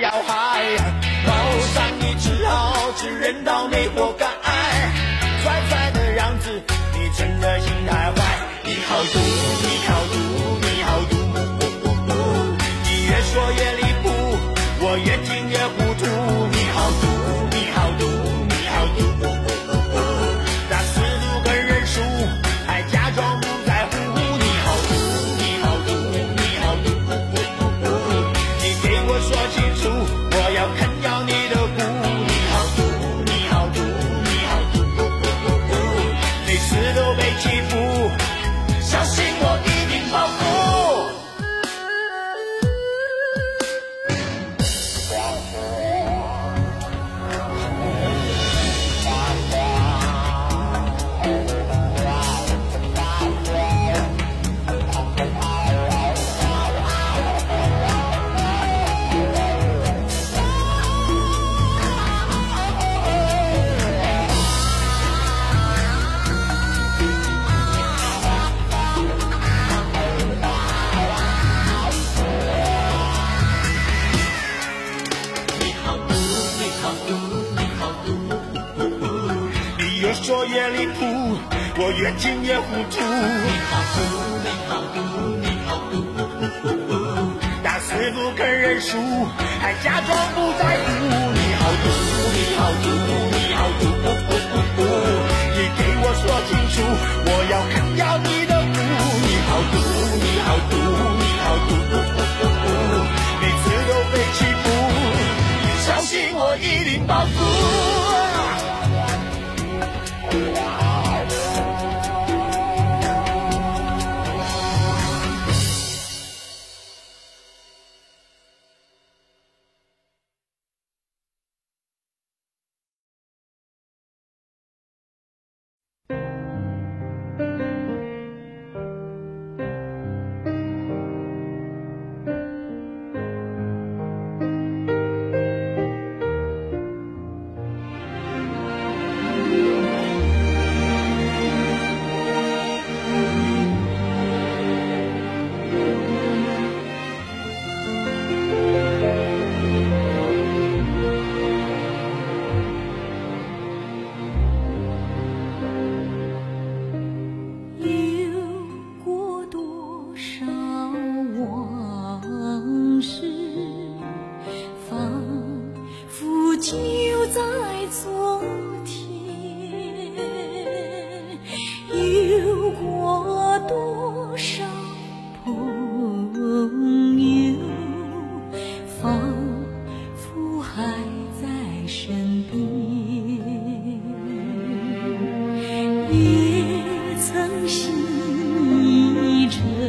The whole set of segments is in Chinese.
要害，报上你只好只认到你活该，帅帅的样子，你真的心太坏，你好毒，你好毒，越离谱，我越听越糊涂。你好毒，你好毒，你好毒，打死不肯认输，还假装不在乎。你好毒，你好毒，你好毒，你给我说清楚，我要啃掉你的骨。你好毒，你好毒，你好毒，每次都被欺负。相信我一定报复。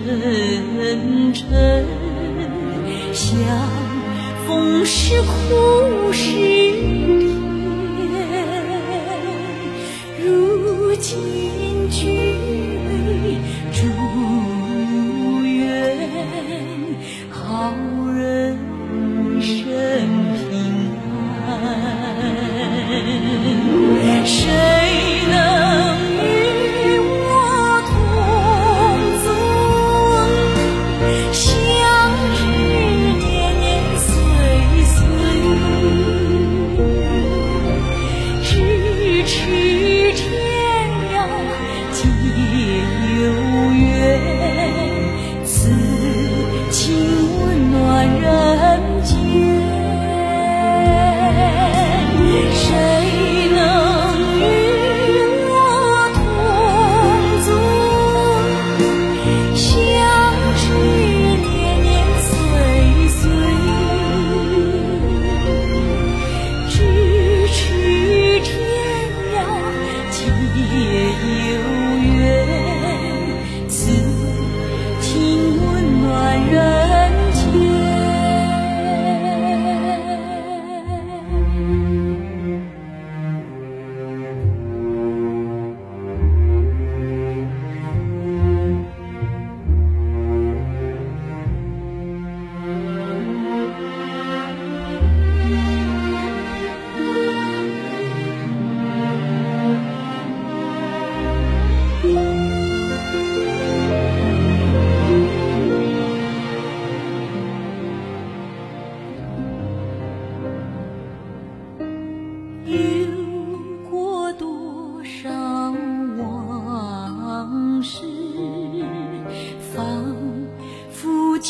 意沉沉，相逢是苦是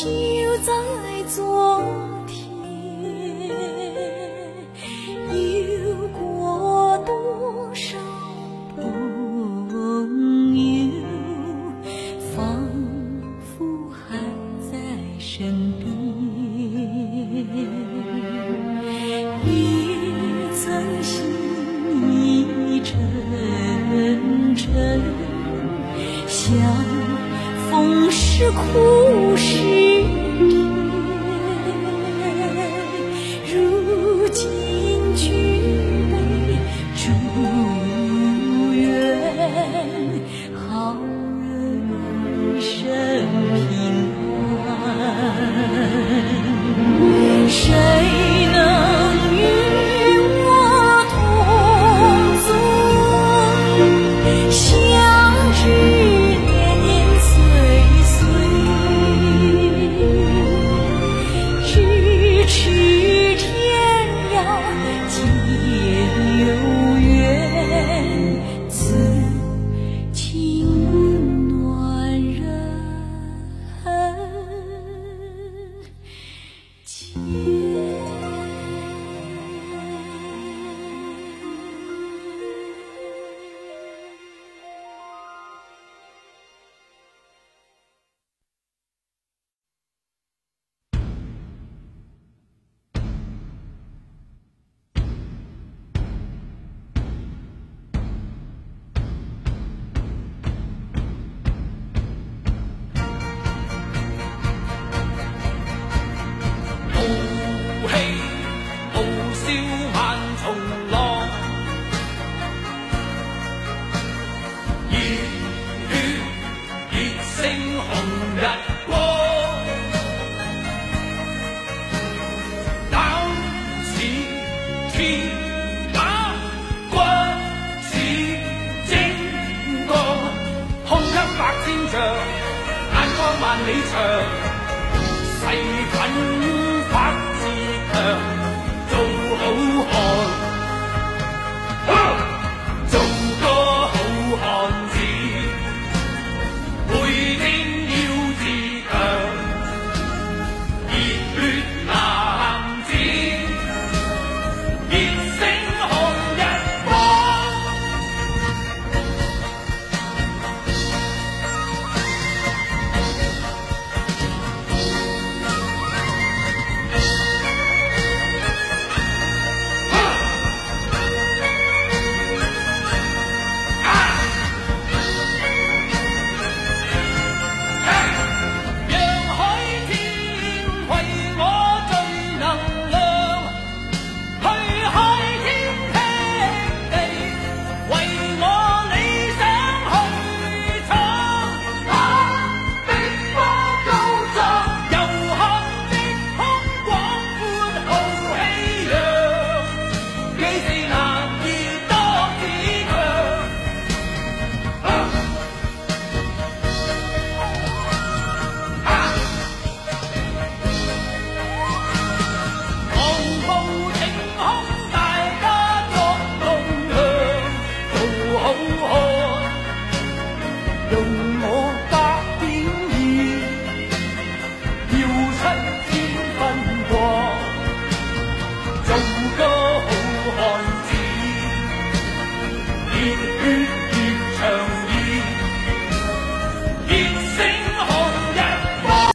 就在昨天有过多少朋友仿佛还在身边也曾心意沉沉相逢是苦